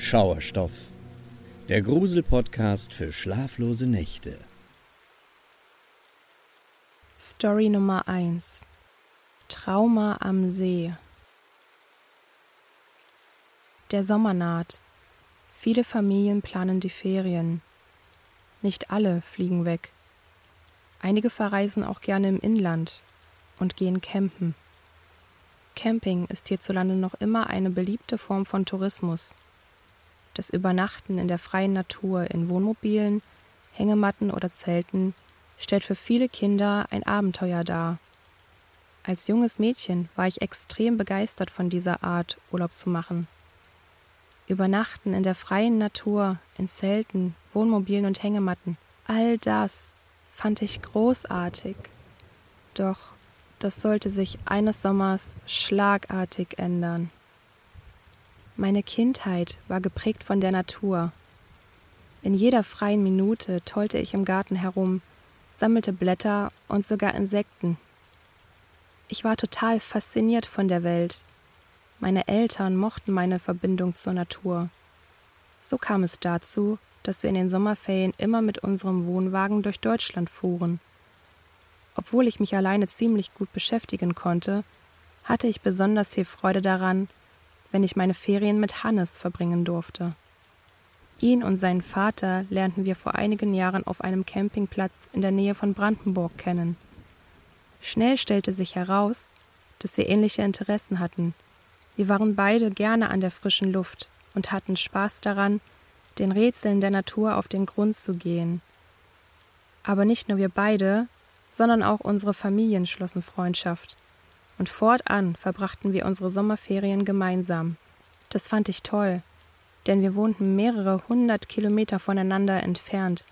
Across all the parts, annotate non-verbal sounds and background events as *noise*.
Schauerstoff, der Grusel-Podcast für schlaflose Nächte. Story Nummer 1 Trauma am See Der Sommer naht. Viele Familien planen die Ferien. Nicht alle fliegen weg. Einige verreisen auch gerne im Inland und gehen campen. Camping ist hierzulande noch immer eine beliebte Form von Tourismus. Das Übernachten in der freien Natur in Wohnmobilen, Hängematten oder Zelten stellt für viele Kinder ein Abenteuer dar. Als junges Mädchen war ich extrem begeistert von dieser Art, Urlaub zu machen. Übernachten in der freien Natur, in Zelten, Wohnmobilen und Hängematten, all das fand ich großartig. Doch das sollte sich eines Sommers schlagartig ändern. Meine Kindheit war geprägt von der Natur. In jeder freien Minute tollte ich im Garten herum, sammelte Blätter und sogar Insekten. Ich war total fasziniert von der Welt. Meine Eltern mochten meine Verbindung zur Natur. So kam es dazu, dass wir in den Sommerferien immer mit unserem Wohnwagen durch Deutschland fuhren. Obwohl ich mich alleine ziemlich gut beschäftigen konnte, hatte ich besonders viel Freude daran, wenn ich meine Ferien mit Hannes verbringen durfte. Ihn und seinen Vater lernten wir vor einigen Jahren auf einem Campingplatz in der Nähe von Brandenburg kennen. Schnell stellte sich heraus, dass wir ähnliche Interessen hatten. Wir waren beide gerne an der frischen Luft und hatten Spaß daran, den Rätseln der Natur auf den Grund zu gehen. Aber nicht nur wir beide, sondern auch unsere Familien schlossen Freundschaft und fortan verbrachten wir unsere Sommerferien gemeinsam. Das fand ich toll, denn wir wohnten mehrere hundert Kilometer voneinander entfernt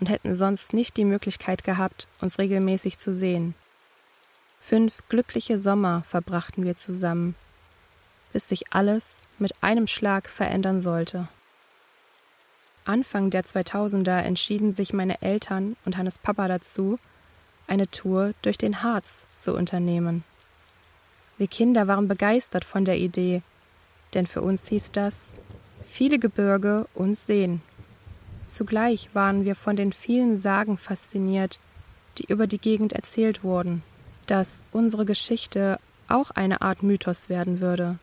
und hätten sonst nicht die Möglichkeit gehabt, uns regelmäßig zu sehen. Fünf glückliche Sommer verbrachten wir zusammen, bis sich alles mit einem Schlag verändern sollte. Anfang der 2000er entschieden sich meine Eltern und Hannes Papa dazu, eine Tour durch den Harz zu unternehmen. Wir Kinder waren begeistert von der Idee, denn für uns hieß das viele Gebirge und Seen. Zugleich waren wir von den vielen Sagen fasziniert, die über die Gegend erzählt wurden, dass unsere Geschichte auch eine Art Mythos werden würde.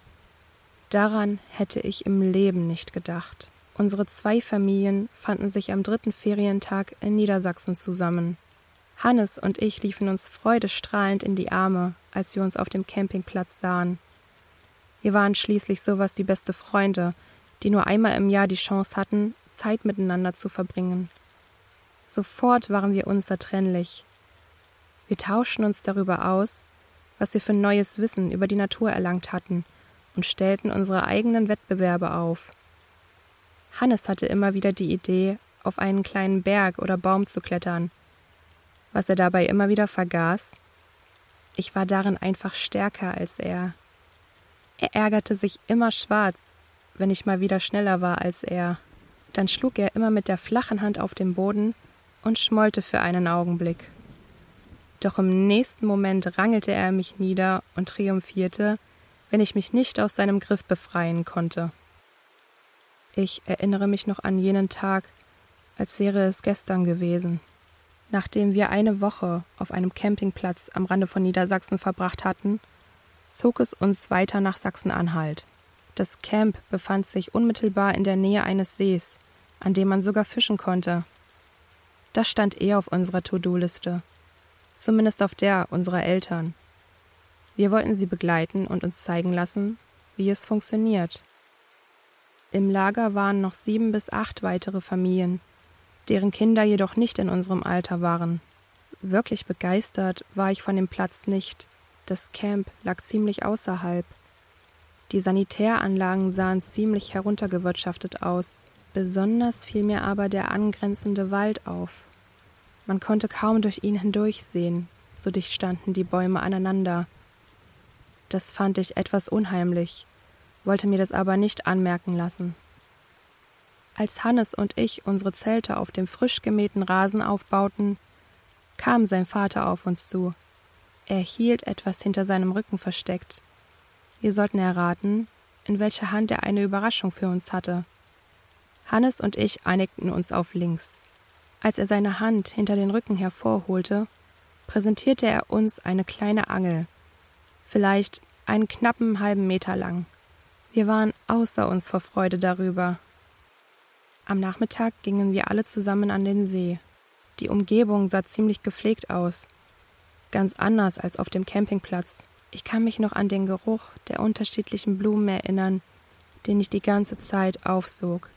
Daran hätte ich im Leben nicht gedacht. Unsere zwei Familien fanden sich am dritten Ferientag in Niedersachsen zusammen. Hannes und ich liefen uns freudestrahlend in die Arme, als wir uns auf dem Campingplatz sahen. Wir waren schließlich sowas wie beste Freunde, die nur einmal im Jahr die Chance hatten, Zeit miteinander zu verbringen. Sofort waren wir unzertrennlich. Wir tauschten uns darüber aus, was wir für neues Wissen über die Natur erlangt hatten und stellten unsere eigenen Wettbewerbe auf. Hannes hatte immer wieder die Idee, auf einen kleinen Berg oder Baum zu klettern – was er dabei immer wieder vergaß? Ich war darin einfach stärker als er. Er ärgerte sich immer schwarz, wenn ich mal wieder schneller war als er. Dann schlug er immer mit der flachen Hand auf den Boden und schmollte für einen Augenblick. Doch im nächsten Moment rangelte er mich nieder und triumphierte, wenn ich mich nicht aus seinem Griff befreien konnte. Ich erinnere mich noch an jenen Tag, als wäre es gestern gewesen. Nachdem wir eine Woche auf einem Campingplatz am Rande von Niedersachsen verbracht hatten, zog es uns weiter nach Sachsen-Anhalt. Das Camp befand sich unmittelbar in der Nähe eines Sees, an dem man sogar fischen konnte. Das stand eher auf unserer To-Do-Liste, zumindest auf der unserer Eltern. Wir wollten sie begleiten und uns zeigen lassen, wie es funktioniert. Im Lager waren noch sieben bis acht weitere Familien, deren Kinder jedoch nicht in unserem Alter waren. Wirklich begeistert war ich von dem Platz nicht. Das Camp lag ziemlich außerhalb. Die Sanitäranlagen sahen ziemlich heruntergewirtschaftet aus. Besonders fiel mir aber der angrenzende Wald auf. Man konnte kaum durch ihn hindurchsehen, so dicht standen die Bäume aneinander. Das fand ich etwas unheimlich, wollte mir das aber nicht anmerken lassen. Als Hannes und ich unsere Zelte auf dem frisch gemähten Rasen aufbauten, kam sein Vater auf uns zu. Er hielt etwas hinter seinem Rücken versteckt. Wir sollten erraten, in welcher Hand er eine Überraschung für uns hatte. Hannes und ich einigten uns auf links. Als er seine Hand hinter den Rücken hervorholte, präsentierte er uns eine kleine Angel, vielleicht einen knappen halben Meter lang. Wir waren außer uns vor Freude darüber. Am Nachmittag gingen wir alle zusammen an den See. Die Umgebung sah ziemlich gepflegt aus, ganz anders als auf dem Campingplatz. Ich kann mich noch an den Geruch der unterschiedlichen Blumen erinnern, den ich die ganze Zeit aufsog.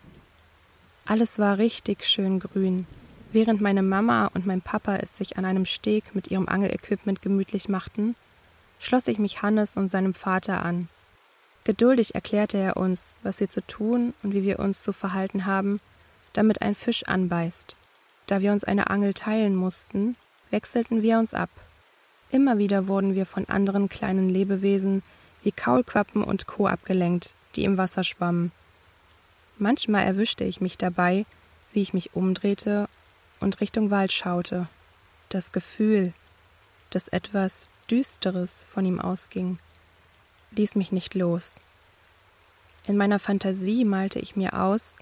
Alles war richtig schön grün. Während meine Mama und mein Papa es sich an einem Steg mit ihrem Angelequipment gemütlich machten, schloss ich mich Hannes und seinem Vater an. Geduldig erklärte er uns, was wir zu tun und wie wir uns zu verhalten haben, damit ein Fisch anbeißt. Da wir uns eine Angel teilen mussten, wechselten wir uns ab. Immer wieder wurden wir von anderen kleinen Lebewesen wie Kaulquappen und Co. abgelenkt, die im Wasser schwammen. Manchmal erwischte ich mich dabei, wie ich mich umdrehte und Richtung Wald schaute. Das Gefühl, dass etwas Düsteres von ihm ausging, ließ mich nicht los. In meiner Fantasie malte ich mir aus,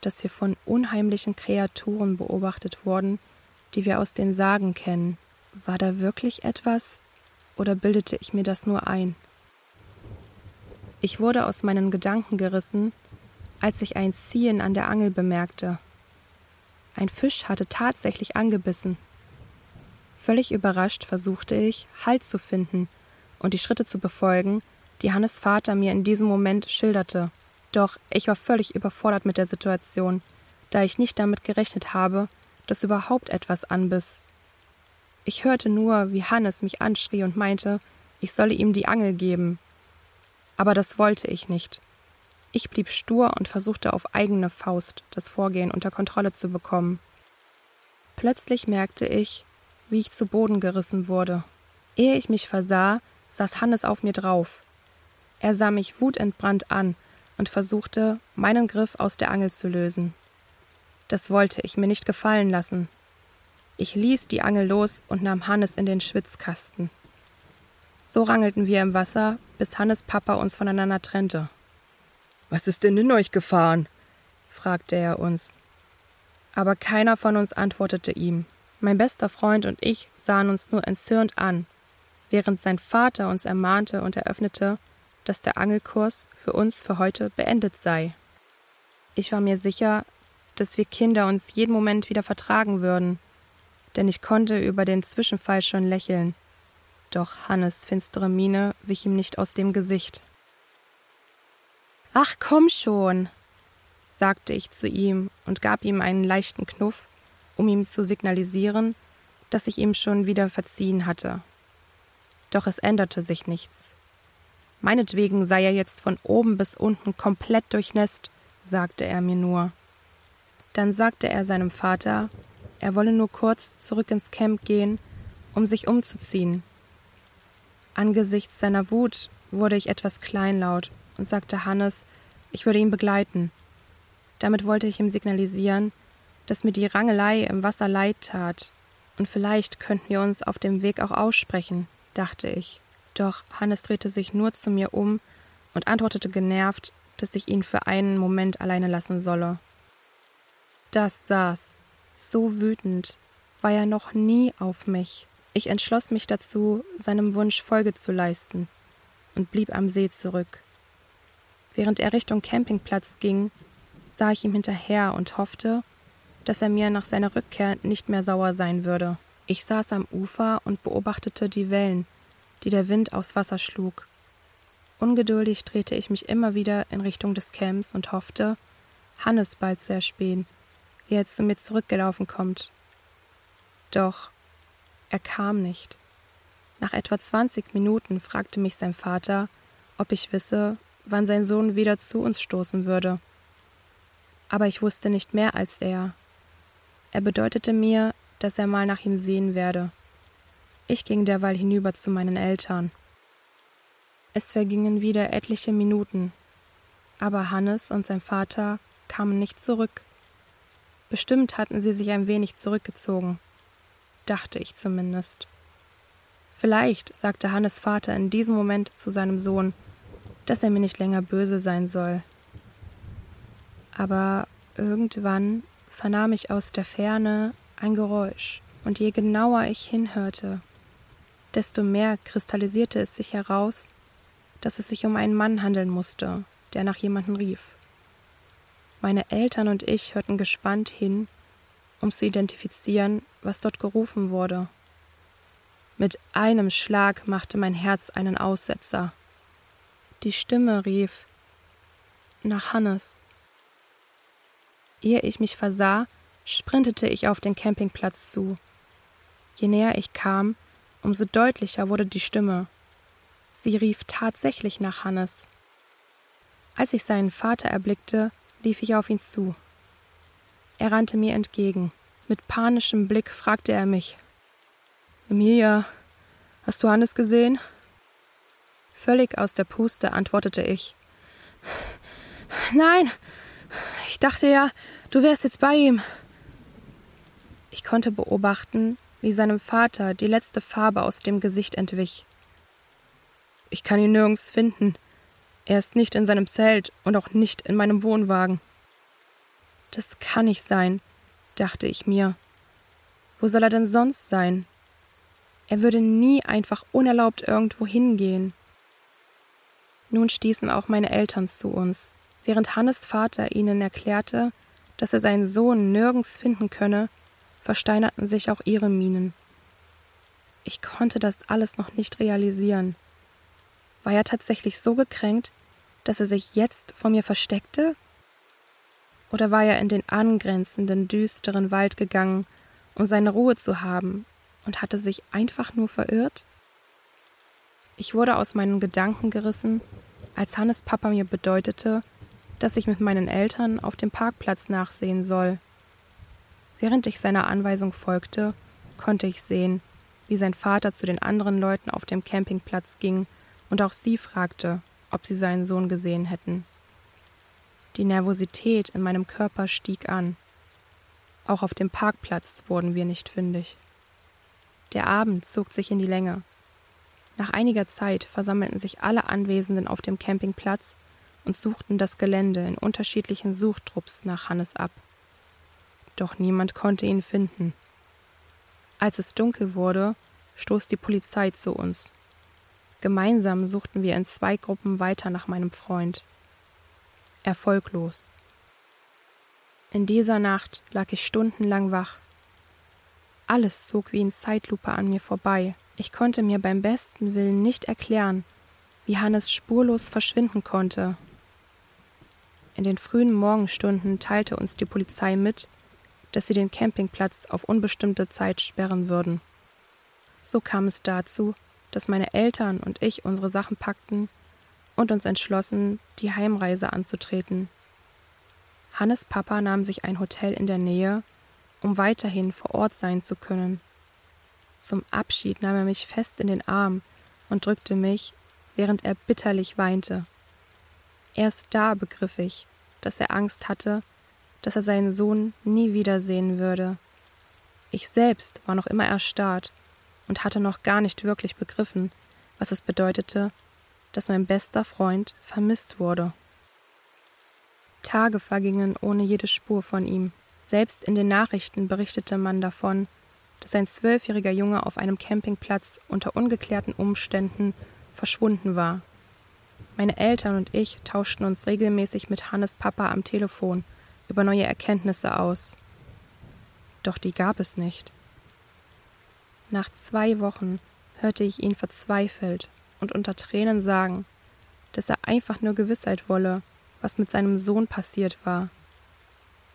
dass wir von unheimlichen Kreaturen beobachtet wurden, die wir aus den Sagen kennen. War da wirklich etwas oder bildete ich mir das nur ein? Ich wurde aus meinen Gedanken gerissen, als ich ein Ziehen an der Angel bemerkte. Ein Fisch hatte tatsächlich angebissen. Völlig überrascht versuchte ich, Halt zu finden und die Schritte zu befolgen, die Hannes Vater mir in diesem Moment schilderte. Doch ich war völlig überfordert mit der Situation, da ich nicht damit gerechnet habe, dass überhaupt etwas anbiss. Ich hörte nur, wie Hannes mich anschrie und meinte, ich solle ihm die Angel geben. Aber das wollte ich nicht. Ich blieb stur und versuchte auf eigene Faust das Vorgehen unter Kontrolle zu bekommen. Plötzlich merkte ich, wie ich zu Boden gerissen wurde. Ehe ich mich versah, saß Hannes auf mir drauf. Er sah mich wutentbrannt an und versuchte, meinen Griff aus der Angel zu lösen. Das wollte ich mir nicht gefallen lassen. Ich ließ die Angel los und nahm Hannes in den Schwitzkasten. So rangelten wir im Wasser, bis Hannes Papa uns voneinander trennte. Was ist denn in euch gefahren? fragte er uns. Aber keiner von uns antwortete ihm. Mein bester Freund und ich sahen uns nur entzürnt an, während sein Vater uns ermahnte und eröffnete, dass der Angelkurs für uns für heute beendet sei. Ich war mir sicher, dass wir Kinder uns jeden Moment wieder vertragen würden, denn ich konnte über den Zwischenfall schon lächeln. Doch Hannes finstere Miene wich ihm nicht aus dem Gesicht. Ach komm schon, sagte ich zu ihm und gab ihm einen leichten Knuff, um ihm zu signalisieren, dass ich ihm schon wieder verziehen hatte. Doch es änderte sich nichts. Meinetwegen sei er jetzt von oben bis unten komplett durchnässt, sagte er mir nur. Dann sagte er seinem Vater, er wolle nur kurz zurück ins Camp gehen, um sich umzuziehen. Angesichts seiner Wut wurde ich etwas kleinlaut und sagte Hannes, ich würde ihn begleiten. Damit wollte ich ihm signalisieren, dass mir die Rangelei im Wasser leid tat, und vielleicht könnten wir uns auf dem Weg auch aussprechen, dachte ich. Doch Hannes drehte sich nur zu mir um und antwortete genervt, dass ich ihn für einen Moment alleine lassen solle. Das saß, so wütend, war er noch nie auf mich. Ich entschloss mich dazu, seinem Wunsch Folge zu leisten und blieb am See zurück. Während er Richtung Campingplatz ging, sah ich ihm hinterher und hoffte, dass er mir nach seiner Rückkehr nicht mehr sauer sein würde. Ich saß am Ufer und beobachtete die Wellen, die der Wind aufs Wasser schlug. Ungeduldig drehte ich mich immer wieder in Richtung des Camps und hoffte, Hannes bald zu erspähen, wie er zu mir zurückgelaufen kommt. Doch er kam nicht. Nach etwa zwanzig Minuten fragte mich sein Vater, ob ich wisse, wann sein Sohn wieder zu uns stoßen würde. Aber ich wusste nicht mehr als er. Er bedeutete mir, dass er mal nach ihm sehen werde. Ich ging derweil hinüber zu meinen Eltern. Es vergingen wieder etliche Minuten, aber Hannes und sein Vater kamen nicht zurück. Bestimmt hatten sie sich ein wenig zurückgezogen, dachte ich zumindest. Vielleicht sagte Hannes Vater in diesem Moment zu seinem Sohn, dass er mir nicht länger böse sein soll. Aber Irgendwann vernahm ich aus der Ferne ein Geräusch, und je genauer ich hinhörte, desto mehr kristallisierte es sich heraus, dass es sich um einen Mann handeln musste, der nach jemandem rief. Meine Eltern und ich hörten gespannt hin, um zu identifizieren, was dort gerufen wurde. Mit einem Schlag machte mein Herz einen Aussetzer. Die Stimme rief nach Hannes. Ehe ich mich versah, sprintete ich auf den Campingplatz zu. Je näher ich kam, umso deutlicher wurde die Stimme. Sie rief tatsächlich nach Hannes. Als ich seinen Vater erblickte, lief ich auf ihn zu. Er rannte mir entgegen. Mit panischem Blick fragte er mich Emilia, hast du Hannes gesehen? Völlig aus der Puste antwortete ich Nein, ich dachte ja, du wärst jetzt bei ihm. Ich konnte beobachten, wie seinem Vater die letzte Farbe aus dem Gesicht entwich. Ich kann ihn nirgends finden. Er ist nicht in seinem Zelt und auch nicht in meinem Wohnwagen. Das kann nicht sein, dachte ich mir. Wo soll er denn sonst sein? Er würde nie einfach unerlaubt irgendwo hingehen. Nun stießen auch meine Eltern zu uns. Während Hannes Vater ihnen erklärte, dass er seinen Sohn nirgends finden könne, versteinerten sich auch ihre Mienen. Ich konnte das alles noch nicht realisieren. War er tatsächlich so gekränkt, dass er sich jetzt vor mir versteckte? Oder war er in den angrenzenden, düsteren Wald gegangen, um seine Ruhe zu haben, und hatte sich einfach nur verirrt? Ich wurde aus meinen Gedanken gerissen, als Hannes Papa mir bedeutete, dass ich mit meinen Eltern auf dem Parkplatz nachsehen soll. Während ich seiner Anweisung folgte, konnte ich sehen, wie sein Vater zu den anderen Leuten auf dem Campingplatz ging und auch sie fragte, ob sie seinen Sohn gesehen hätten. Die Nervosität in meinem Körper stieg an. Auch auf dem Parkplatz wurden wir nicht fündig. Der Abend zog sich in die Länge. Nach einiger Zeit versammelten sich alle Anwesenden auf dem Campingplatz und suchten das Gelände in unterschiedlichen Suchtrupps nach Hannes ab. Doch niemand konnte ihn finden. Als es dunkel wurde, stoß die Polizei zu uns. Gemeinsam suchten wir in zwei Gruppen weiter nach meinem Freund. Erfolglos. In dieser Nacht lag ich stundenlang wach. Alles zog wie in Zeitlupe an mir vorbei. Ich konnte mir beim besten Willen nicht erklären, wie Hannes spurlos verschwinden konnte in den frühen Morgenstunden teilte uns die Polizei mit, dass sie den Campingplatz auf unbestimmte Zeit sperren würden. So kam es dazu, dass meine Eltern und ich unsere Sachen packten und uns entschlossen, die Heimreise anzutreten. Hannes Papa nahm sich ein Hotel in der Nähe, um weiterhin vor Ort sein zu können. Zum Abschied nahm er mich fest in den Arm und drückte mich, während er bitterlich weinte. Erst da begriff ich, dass er Angst hatte, dass er seinen Sohn nie wiedersehen würde. Ich selbst war noch immer erstarrt und hatte noch gar nicht wirklich begriffen, was es bedeutete, dass mein bester Freund vermisst wurde. Tage vergingen ohne jede Spur von ihm. Selbst in den Nachrichten berichtete man davon, dass ein zwölfjähriger Junge auf einem Campingplatz unter ungeklärten Umständen verschwunden war. Meine Eltern und ich tauschten uns regelmäßig mit Hannes Papa am Telefon über neue Erkenntnisse aus. Doch die gab es nicht. Nach zwei Wochen hörte ich ihn verzweifelt und unter Tränen sagen, dass er einfach nur Gewissheit wolle, was mit seinem Sohn passiert war.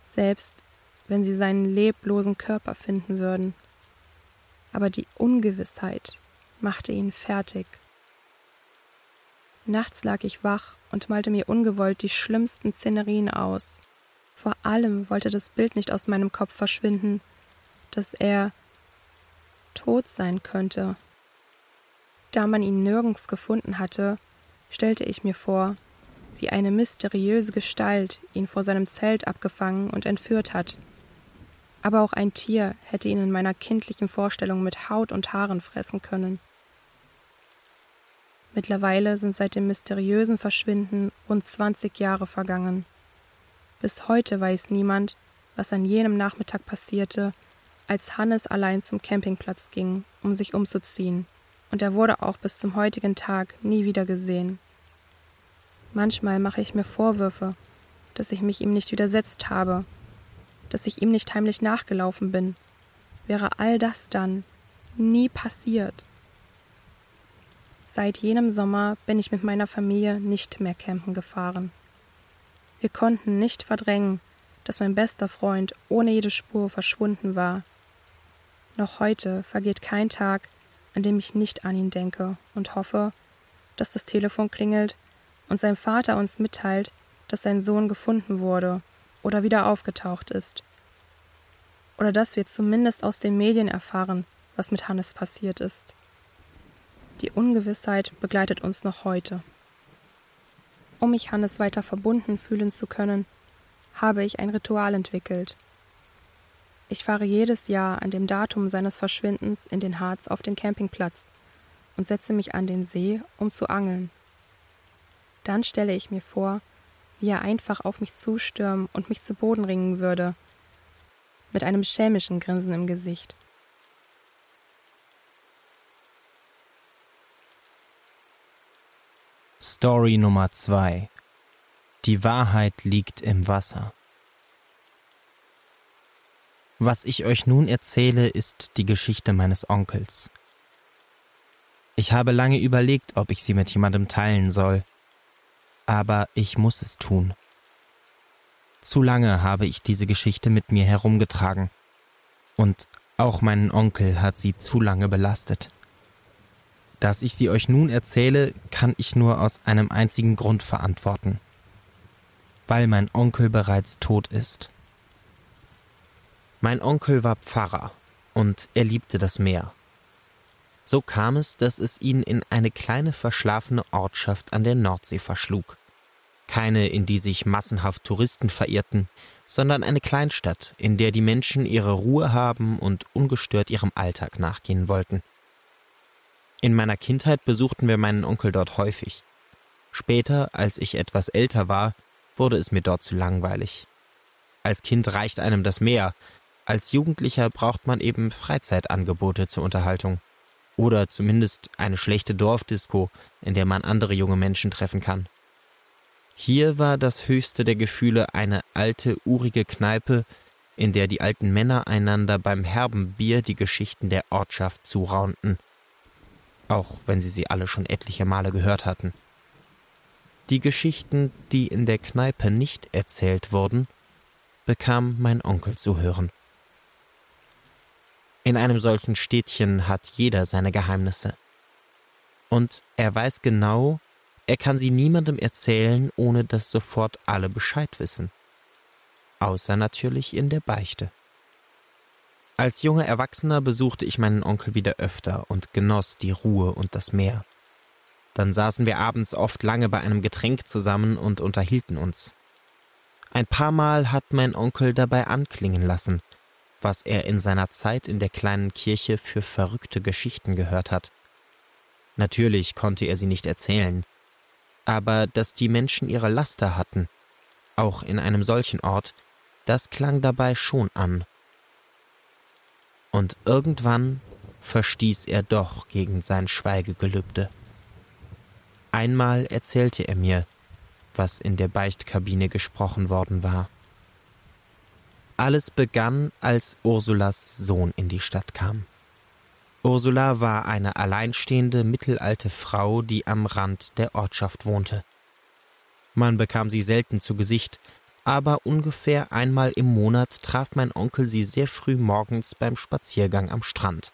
Selbst wenn sie seinen leblosen Körper finden würden. Aber die Ungewissheit machte ihn fertig. Nachts lag ich wach und malte mir ungewollt die schlimmsten Szenerien aus. Vor allem wollte das Bild nicht aus meinem Kopf verschwinden, dass er tot sein könnte. Da man ihn nirgends gefunden hatte, stellte ich mir vor, wie eine mysteriöse Gestalt ihn vor seinem Zelt abgefangen und entführt hat. Aber auch ein Tier hätte ihn in meiner kindlichen Vorstellung mit Haut und Haaren fressen können. Mittlerweile sind seit dem mysteriösen Verschwinden rund 20 Jahre vergangen. Bis heute weiß niemand, was an jenem Nachmittag passierte, als Hannes allein zum Campingplatz ging, um sich umzuziehen, und er wurde auch bis zum heutigen Tag nie wieder gesehen. Manchmal mache ich mir Vorwürfe, dass ich mich ihm nicht widersetzt habe, dass ich ihm nicht heimlich nachgelaufen bin. Wäre all das dann nie passiert. Seit jenem Sommer bin ich mit meiner Familie nicht mehr campen gefahren. Wir konnten nicht verdrängen, dass mein bester Freund ohne jede Spur verschwunden war. Noch heute vergeht kein Tag, an dem ich nicht an ihn denke und hoffe, dass das Telefon klingelt und sein Vater uns mitteilt, dass sein Sohn gefunden wurde oder wieder aufgetaucht ist. Oder dass wir zumindest aus den Medien erfahren, was mit Hannes passiert ist. Die Ungewissheit begleitet uns noch heute. Um mich Hannes weiter verbunden fühlen zu können, habe ich ein Ritual entwickelt. Ich fahre jedes Jahr an dem Datum seines Verschwindens in den Harz auf den Campingplatz und setze mich an den See, um zu angeln. Dann stelle ich mir vor, wie er einfach auf mich zustürmen und mich zu Boden ringen würde, mit einem schelmischen Grinsen im Gesicht. Story Nummer 2 Die Wahrheit liegt im Wasser. Was ich euch nun erzähle, ist die Geschichte meines Onkels. Ich habe lange überlegt, ob ich sie mit jemandem teilen soll, aber ich muss es tun. Zu lange habe ich diese Geschichte mit mir herumgetragen, und auch meinen Onkel hat sie zu lange belastet. Dass ich sie euch nun erzähle, kann ich nur aus einem einzigen Grund verantworten. Weil mein Onkel bereits tot ist. Mein Onkel war Pfarrer und er liebte das Meer. So kam es, dass es ihn in eine kleine verschlafene Ortschaft an der Nordsee verschlug. Keine, in die sich massenhaft Touristen verirrten, sondern eine Kleinstadt, in der die Menschen ihre Ruhe haben und ungestört ihrem Alltag nachgehen wollten. In meiner Kindheit besuchten wir meinen Onkel dort häufig. Später, als ich etwas älter war, wurde es mir dort zu langweilig. Als Kind reicht einem das Meer, als Jugendlicher braucht man eben Freizeitangebote zur Unterhaltung. Oder zumindest eine schlechte Dorfdisco, in der man andere junge Menschen treffen kann. Hier war das höchste der Gefühle eine alte, urige Kneipe, in der die alten Männer einander beim herben Bier die Geschichten der Ortschaft zuraunten – auch wenn sie sie alle schon etliche Male gehört hatten. Die Geschichten, die in der Kneipe nicht erzählt wurden, bekam mein Onkel zu hören. In einem solchen Städtchen hat jeder seine Geheimnisse. Und er weiß genau, er kann sie niemandem erzählen, ohne dass sofort alle Bescheid wissen. Außer natürlich in der Beichte. Als junger Erwachsener besuchte ich meinen Onkel wieder öfter und genoss die Ruhe und das Meer. Dann saßen wir abends oft lange bei einem Getränk zusammen und unterhielten uns. Ein paar Mal hat mein Onkel dabei anklingen lassen, was er in seiner Zeit in der kleinen Kirche für verrückte Geschichten gehört hat. Natürlich konnte er sie nicht erzählen, aber dass die Menschen ihre Laster hatten, auch in einem solchen Ort, das klang dabei schon an und irgendwann verstieß er doch gegen sein Schweigegelübde. Einmal erzählte er mir, was in der Beichtkabine gesprochen worden war. Alles begann, als Ursulas Sohn in die Stadt kam. Ursula war eine alleinstehende mittelalte Frau, die am Rand der Ortschaft wohnte. Man bekam sie selten zu Gesicht, aber ungefähr einmal im Monat traf mein Onkel sie sehr früh morgens beim Spaziergang am Strand.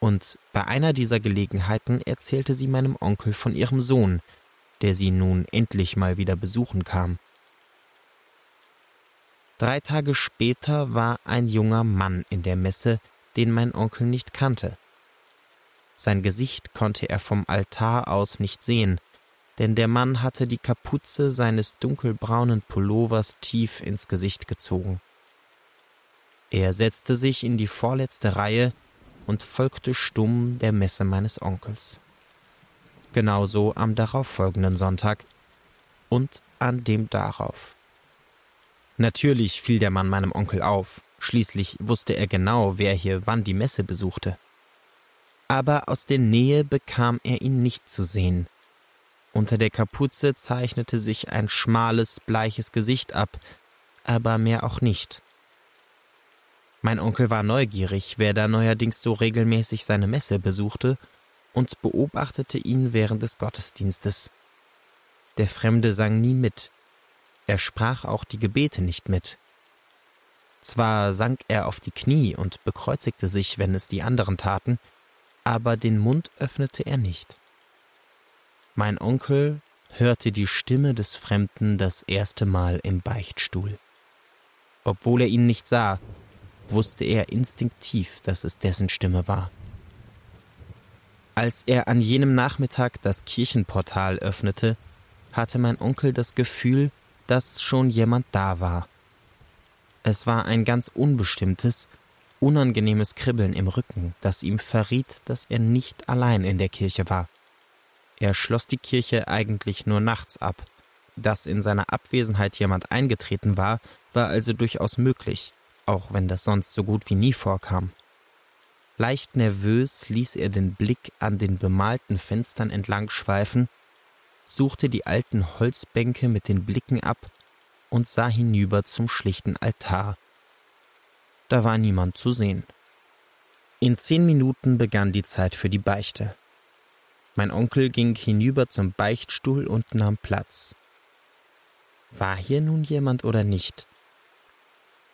Und bei einer dieser Gelegenheiten erzählte sie meinem Onkel von ihrem Sohn, der sie nun endlich mal wieder besuchen kam. Drei Tage später war ein junger Mann in der Messe, den mein Onkel nicht kannte. Sein Gesicht konnte er vom Altar aus nicht sehen, denn der Mann hatte die Kapuze seines dunkelbraunen Pullovers tief ins Gesicht gezogen. Er setzte sich in die vorletzte Reihe und folgte stumm der Messe meines Onkels. Genauso am darauffolgenden Sonntag und an dem darauf. Natürlich fiel der Mann meinem Onkel auf, schließlich wusste er genau, wer hier wann die Messe besuchte. Aber aus der Nähe bekam er ihn nicht zu sehen. Unter der Kapuze zeichnete sich ein schmales, bleiches Gesicht ab, aber mehr auch nicht. Mein Onkel war neugierig, wer da neuerdings so regelmäßig seine Messe besuchte, und beobachtete ihn während des Gottesdienstes. Der Fremde sang nie mit, er sprach auch die Gebete nicht mit. Zwar sank er auf die Knie und bekreuzigte sich, wenn es die anderen taten, aber den Mund öffnete er nicht. Mein Onkel hörte die Stimme des Fremden das erste Mal im Beichtstuhl. Obwohl er ihn nicht sah, wusste er instinktiv, dass es dessen Stimme war. Als er an jenem Nachmittag das Kirchenportal öffnete, hatte mein Onkel das Gefühl, dass schon jemand da war. Es war ein ganz unbestimmtes, unangenehmes Kribbeln im Rücken, das ihm verriet, dass er nicht allein in der Kirche war. Er schloss die Kirche eigentlich nur nachts ab. Dass in seiner Abwesenheit jemand eingetreten war, war also durchaus möglich, auch wenn das sonst so gut wie nie vorkam. Leicht nervös ließ er den Blick an den bemalten Fenstern entlang schweifen, suchte die alten Holzbänke mit den Blicken ab und sah hinüber zum schlichten Altar. Da war niemand zu sehen. In zehn Minuten begann die Zeit für die Beichte. Mein Onkel ging hinüber zum Beichtstuhl und nahm Platz. War hier nun jemand oder nicht?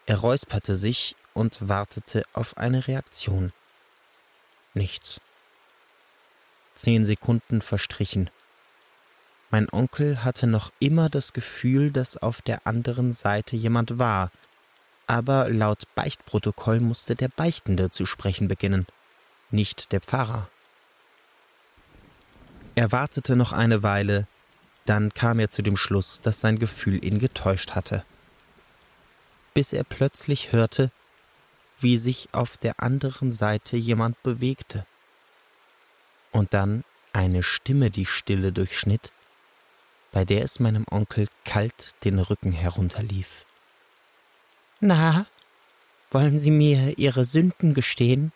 Er räusperte sich und wartete auf eine Reaktion. Nichts. Zehn Sekunden verstrichen. Mein Onkel hatte noch immer das Gefühl, dass auf der anderen Seite jemand war, aber laut Beichtprotokoll musste der Beichtende zu sprechen beginnen, nicht der Pfarrer. Er wartete noch eine Weile, dann kam er zu dem Schluss, dass sein Gefühl ihn getäuscht hatte bis er plötzlich hörte, wie sich auf der anderen Seite jemand bewegte. Und dann eine Stimme die Stille durchschnitt, bei der es meinem Onkel kalt den Rücken herunterlief. Na, wollen Sie mir Ihre Sünden gestehen?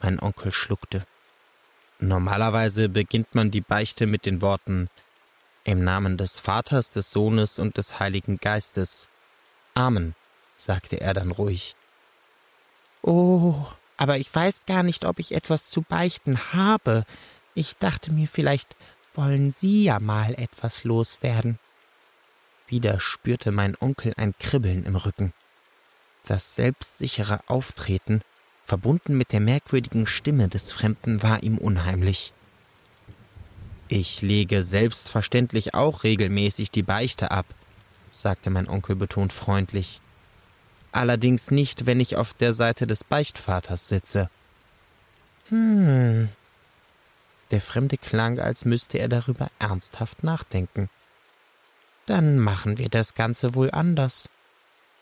Mein Onkel schluckte. Normalerweise beginnt man die Beichte mit den Worten Im Namen des Vaters, des Sohnes und des Heiligen Geistes. Amen, sagte er dann ruhig. Oh, aber ich weiß gar nicht, ob ich etwas zu beichten habe. Ich dachte mir, vielleicht wollen Sie ja mal etwas loswerden. Wieder spürte mein Onkel ein Kribbeln im Rücken. Das selbstsichere Auftreten, verbunden mit der merkwürdigen Stimme des Fremden, war ihm unheimlich. Ich lege selbstverständlich auch regelmäßig die Beichte ab, sagte mein Onkel betont freundlich. Allerdings nicht, wenn ich auf der Seite des Beichtvaters sitze. Hm. Der Fremde klang, als müsste er darüber ernsthaft nachdenken. Dann machen wir das Ganze wohl anders,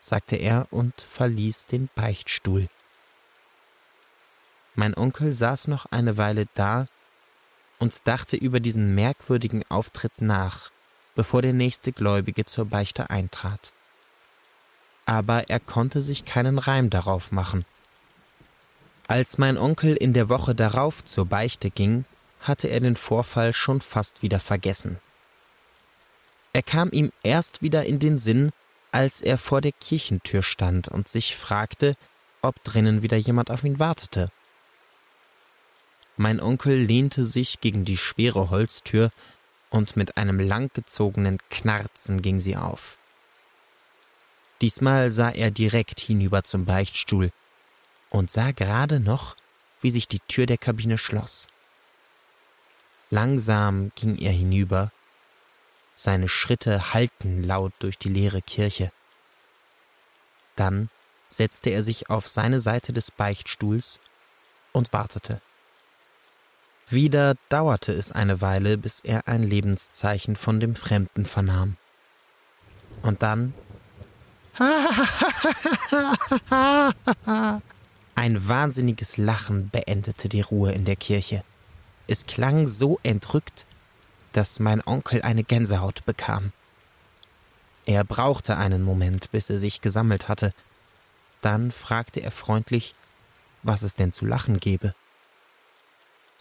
sagte er und verließ den Beichtstuhl. Mein Onkel saß noch eine Weile da und dachte über diesen merkwürdigen Auftritt nach, bevor der nächste Gläubige zur Beichte eintrat. Aber er konnte sich keinen Reim darauf machen. Als mein Onkel in der Woche darauf zur Beichte ging, hatte er den Vorfall schon fast wieder vergessen. Er kam ihm erst wieder in den Sinn, als er vor der Kirchentür stand und sich fragte, ob drinnen wieder jemand auf ihn wartete. Mein Onkel lehnte sich gegen die schwere Holztür und mit einem langgezogenen Knarzen ging sie auf. Diesmal sah er direkt hinüber zum Beichtstuhl und sah gerade noch, wie sich die Tür der Kabine schloss. Langsam ging er hinüber, seine Schritte hallten laut durch die leere Kirche. Dann setzte er sich auf seine Seite des Beichtstuhls und wartete. Wieder dauerte es eine Weile, bis er ein Lebenszeichen von dem Fremden vernahm. Und dann *laughs* ein wahnsinniges Lachen beendete die Ruhe in der Kirche. Es klang so entrückt, dass mein Onkel eine Gänsehaut bekam. Er brauchte einen Moment, bis er sich gesammelt hatte. Dann fragte er freundlich, was es denn zu lachen gebe.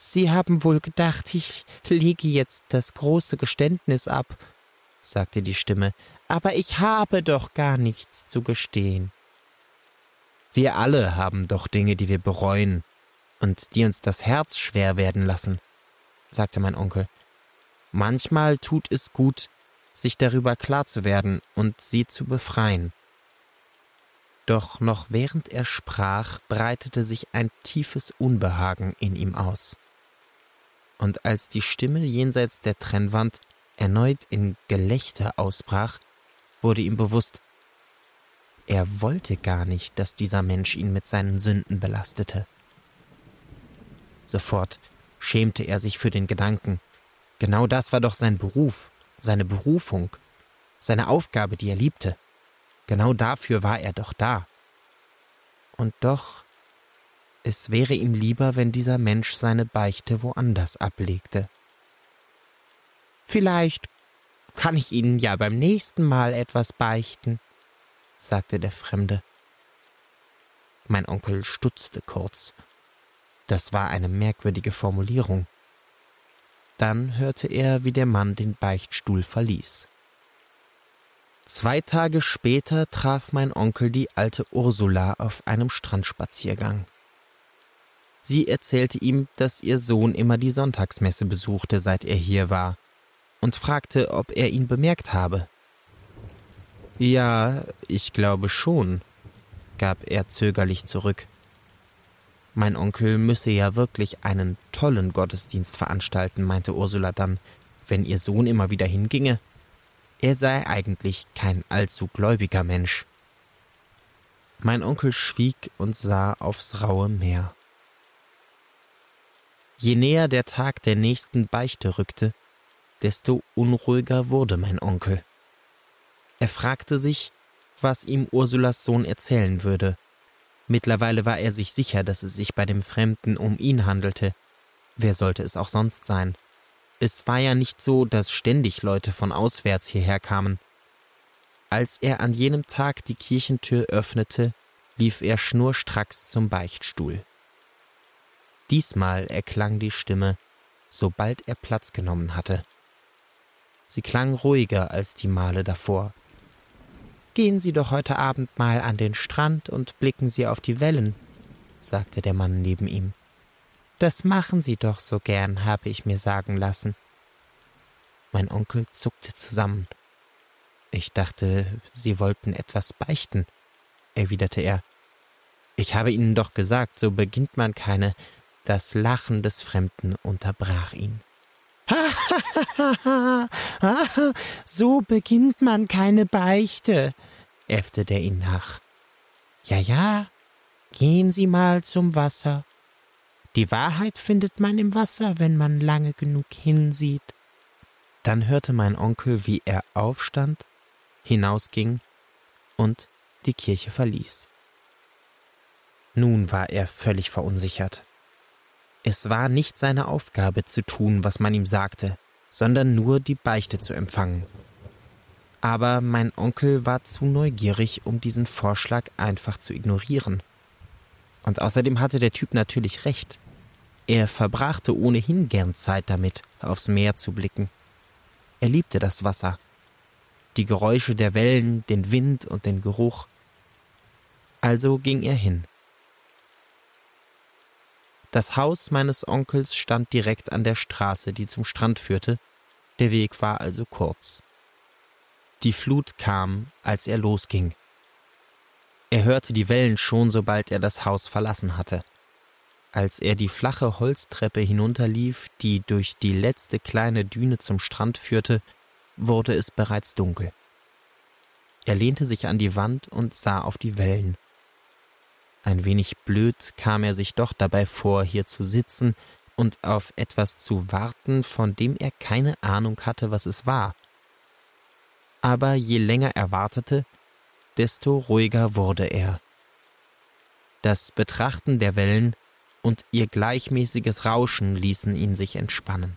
Sie haben wohl gedacht, ich lege jetzt das große Geständnis ab, sagte die Stimme, aber ich habe doch gar nichts zu gestehen. Wir alle haben doch Dinge, die wir bereuen und die uns das Herz schwer werden lassen, sagte mein Onkel. Manchmal tut es gut, sich darüber klar zu werden und sie zu befreien. Doch noch während er sprach, breitete sich ein tiefes Unbehagen in ihm aus und als die Stimme jenseits der Trennwand erneut in Gelächter ausbrach, wurde ihm bewusst, er wollte gar nicht, dass dieser Mensch ihn mit seinen Sünden belastete. Sofort schämte er sich für den Gedanken. Genau das war doch sein Beruf, seine Berufung, seine Aufgabe, die er liebte. Genau dafür war er doch da. Und doch es wäre ihm lieber, wenn dieser Mensch seine Beichte woanders ablegte. Vielleicht kann ich Ihnen ja beim nächsten Mal etwas beichten, sagte der Fremde. Mein Onkel stutzte kurz. Das war eine merkwürdige Formulierung. Dann hörte er, wie der Mann den Beichtstuhl verließ. Zwei Tage später traf mein Onkel die alte Ursula auf einem Strandspaziergang. Sie erzählte ihm, dass ihr Sohn immer die Sonntagsmesse besuchte, seit er hier war, und fragte, ob er ihn bemerkt habe. Ja, ich glaube schon, gab er zögerlich zurück. Mein Onkel müsse ja wirklich einen tollen Gottesdienst veranstalten, meinte Ursula dann, wenn ihr Sohn immer wieder hinginge. Er sei eigentlich kein allzu gläubiger Mensch. Mein Onkel schwieg und sah aufs raue Meer. Je näher der Tag der nächsten Beichte rückte, desto unruhiger wurde mein Onkel. Er fragte sich, was ihm Ursulas Sohn erzählen würde. Mittlerweile war er sich sicher, dass es sich bei dem Fremden um ihn handelte. Wer sollte es auch sonst sein? Es war ja nicht so, dass ständig Leute von auswärts hierher kamen. Als er an jenem Tag die Kirchentür öffnete, lief er schnurstracks zum Beichtstuhl. Diesmal erklang die Stimme, sobald er Platz genommen hatte. Sie klang ruhiger als die Male davor. Gehen Sie doch heute Abend mal an den Strand und blicken Sie auf die Wellen, sagte der Mann neben ihm. Das machen Sie doch so gern, habe ich mir sagen lassen. Mein Onkel zuckte zusammen. Ich dachte, Sie wollten etwas beichten, erwiderte er. Ich habe Ihnen doch gesagt, so beginnt man keine das Lachen des Fremden unterbrach ihn. *laughs* so beginnt man keine Beichte, äffte der ihn nach. Ja, ja, gehen Sie mal zum Wasser. Die Wahrheit findet man im Wasser, wenn man lange genug hinsieht. Dann hörte mein Onkel, wie er aufstand, hinausging und die Kirche verließ. Nun war er völlig verunsichert. Es war nicht seine Aufgabe zu tun, was man ihm sagte, sondern nur die Beichte zu empfangen. Aber mein Onkel war zu neugierig, um diesen Vorschlag einfach zu ignorieren. Und außerdem hatte der Typ natürlich recht. Er verbrachte ohnehin gern Zeit damit, aufs Meer zu blicken. Er liebte das Wasser, die Geräusche der Wellen, den Wind und den Geruch. Also ging er hin. Das Haus meines Onkels stand direkt an der Straße, die zum Strand führte, der Weg war also kurz. Die Flut kam, als er losging. Er hörte die Wellen schon, sobald er das Haus verlassen hatte. Als er die flache Holztreppe hinunterlief, die durch die letzte kleine Düne zum Strand führte, wurde es bereits dunkel. Er lehnte sich an die Wand und sah auf die Wellen. Ein wenig blöd kam er sich doch dabei vor, hier zu sitzen und auf etwas zu warten, von dem er keine Ahnung hatte, was es war. Aber je länger er wartete, desto ruhiger wurde er. Das Betrachten der Wellen und ihr gleichmäßiges Rauschen ließen ihn sich entspannen.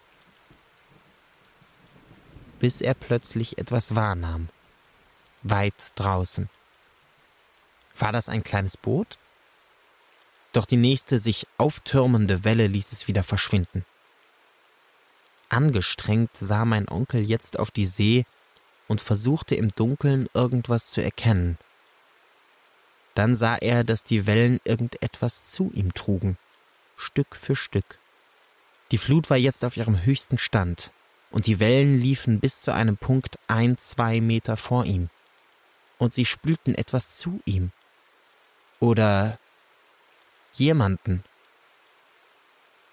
Bis er plötzlich etwas wahrnahm. weit draußen. War das ein kleines Boot? Doch die nächste sich auftürmende Welle ließ es wieder verschwinden. Angestrengt sah mein Onkel jetzt auf die See und versuchte im Dunkeln irgendwas zu erkennen. Dann sah er, dass die Wellen irgendetwas zu ihm trugen, Stück für Stück. Die Flut war jetzt auf ihrem höchsten Stand, und die Wellen liefen bis zu einem Punkt ein, zwei Meter vor ihm. Und sie spülten etwas zu ihm. Oder jemanden.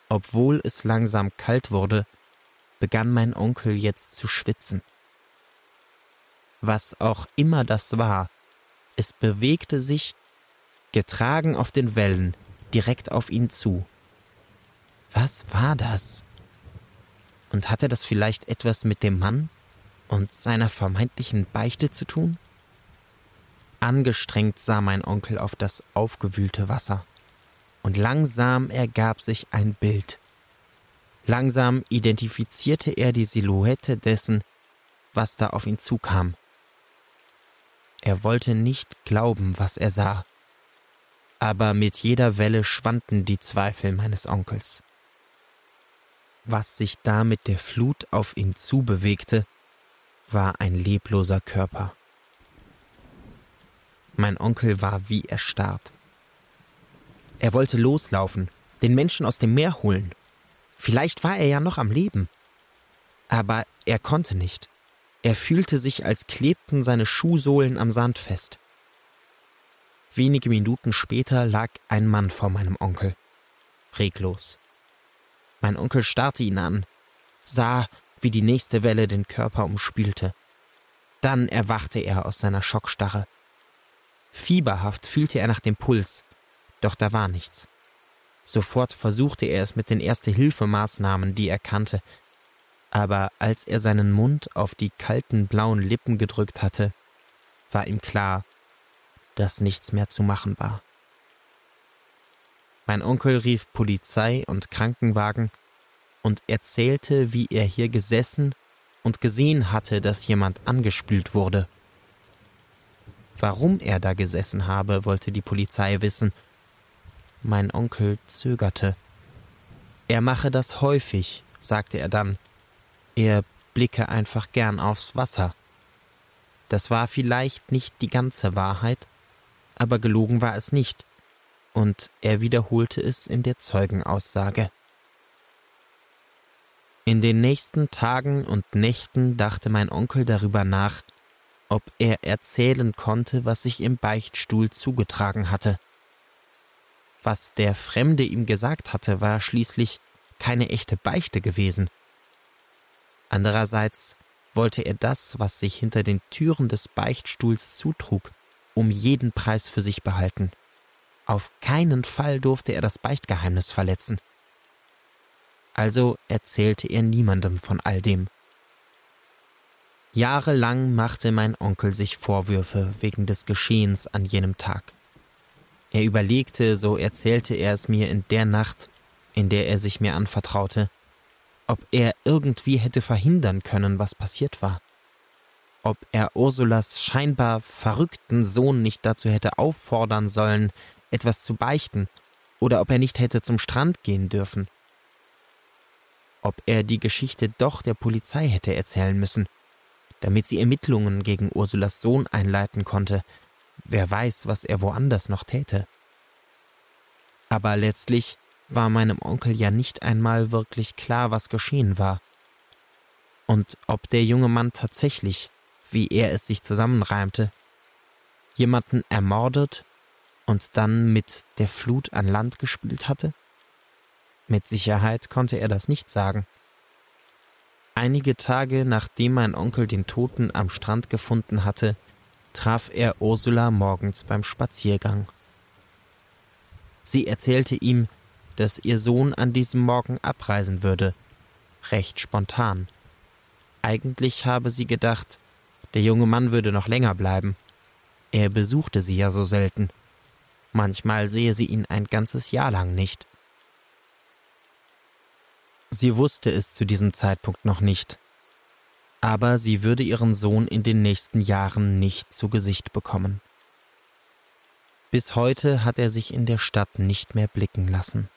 Obwohl es langsam kalt wurde, begann mein Onkel jetzt zu schwitzen. Was auch immer das war, es bewegte sich, getragen auf den Wellen, direkt auf ihn zu. Was war das? Und hatte das vielleicht etwas mit dem Mann und seiner vermeintlichen Beichte zu tun? Angestrengt sah mein Onkel auf das aufgewühlte Wasser, und langsam ergab sich ein Bild. Langsam identifizierte er die Silhouette dessen, was da auf ihn zukam. Er wollte nicht glauben, was er sah, aber mit jeder Welle schwanden die Zweifel meines Onkels. Was sich da mit der Flut auf ihn zubewegte, war ein lebloser Körper. Mein Onkel war wie erstarrt. Er wollte loslaufen, den Menschen aus dem Meer holen. Vielleicht war er ja noch am Leben. Aber er konnte nicht. Er fühlte sich, als klebten seine Schuhsohlen am Sand fest. Wenige Minuten später lag ein Mann vor meinem Onkel. Reglos. Mein Onkel starrte ihn an, sah, wie die nächste Welle den Körper umspülte. Dann erwachte er aus seiner Schockstarre. Fieberhaft fühlte er nach dem Puls, doch da war nichts. Sofort versuchte er es mit den Erste-Hilfe-Maßnahmen, die er kannte, aber als er seinen Mund auf die kalten blauen Lippen gedrückt hatte, war ihm klar, dass nichts mehr zu machen war. Mein Onkel rief Polizei und Krankenwagen und erzählte, wie er hier gesessen und gesehen hatte, dass jemand angespült wurde. Warum er da gesessen habe, wollte die Polizei wissen. Mein Onkel zögerte. Er mache das häufig, sagte er dann. Er blicke einfach gern aufs Wasser. Das war vielleicht nicht die ganze Wahrheit, aber gelogen war es nicht, und er wiederholte es in der Zeugenaussage. In den nächsten Tagen und Nächten dachte mein Onkel darüber nach, ob er erzählen konnte, was sich im Beichtstuhl zugetragen hatte. Was der Fremde ihm gesagt hatte, war schließlich keine echte Beichte gewesen. Andererseits wollte er das, was sich hinter den Türen des Beichtstuhls zutrug, um jeden Preis für sich behalten. Auf keinen Fall durfte er das Beichtgeheimnis verletzen. Also erzählte er niemandem von all dem. Jahrelang machte mein Onkel sich Vorwürfe wegen des Geschehens an jenem Tag. Er überlegte, so erzählte er es mir in der Nacht, in der er sich mir anvertraute, ob er irgendwie hätte verhindern können, was passiert war. Ob er Ursulas scheinbar verrückten Sohn nicht dazu hätte auffordern sollen, etwas zu beichten, oder ob er nicht hätte zum Strand gehen dürfen. Ob er die Geschichte doch der Polizei hätte erzählen müssen, damit sie Ermittlungen gegen Ursulas Sohn einleiten konnte. Wer weiß, was er woanders noch täte. Aber letztlich war meinem Onkel ja nicht einmal wirklich klar, was geschehen war. Und ob der junge Mann tatsächlich, wie er es sich zusammenreimte, jemanden ermordet und dann mit der Flut an Land gespielt hatte? Mit Sicherheit konnte er das nicht sagen. Einige Tage nachdem mein Onkel den Toten am Strand gefunden hatte, traf er Ursula morgens beim Spaziergang. Sie erzählte ihm, dass ihr Sohn an diesem Morgen abreisen würde, recht spontan. Eigentlich habe sie gedacht, der junge Mann würde noch länger bleiben. Er besuchte sie ja so selten. Manchmal sehe sie ihn ein ganzes Jahr lang nicht. Sie wusste es zu diesem Zeitpunkt noch nicht. Aber sie würde ihren Sohn in den nächsten Jahren nicht zu Gesicht bekommen. Bis heute hat er sich in der Stadt nicht mehr blicken lassen.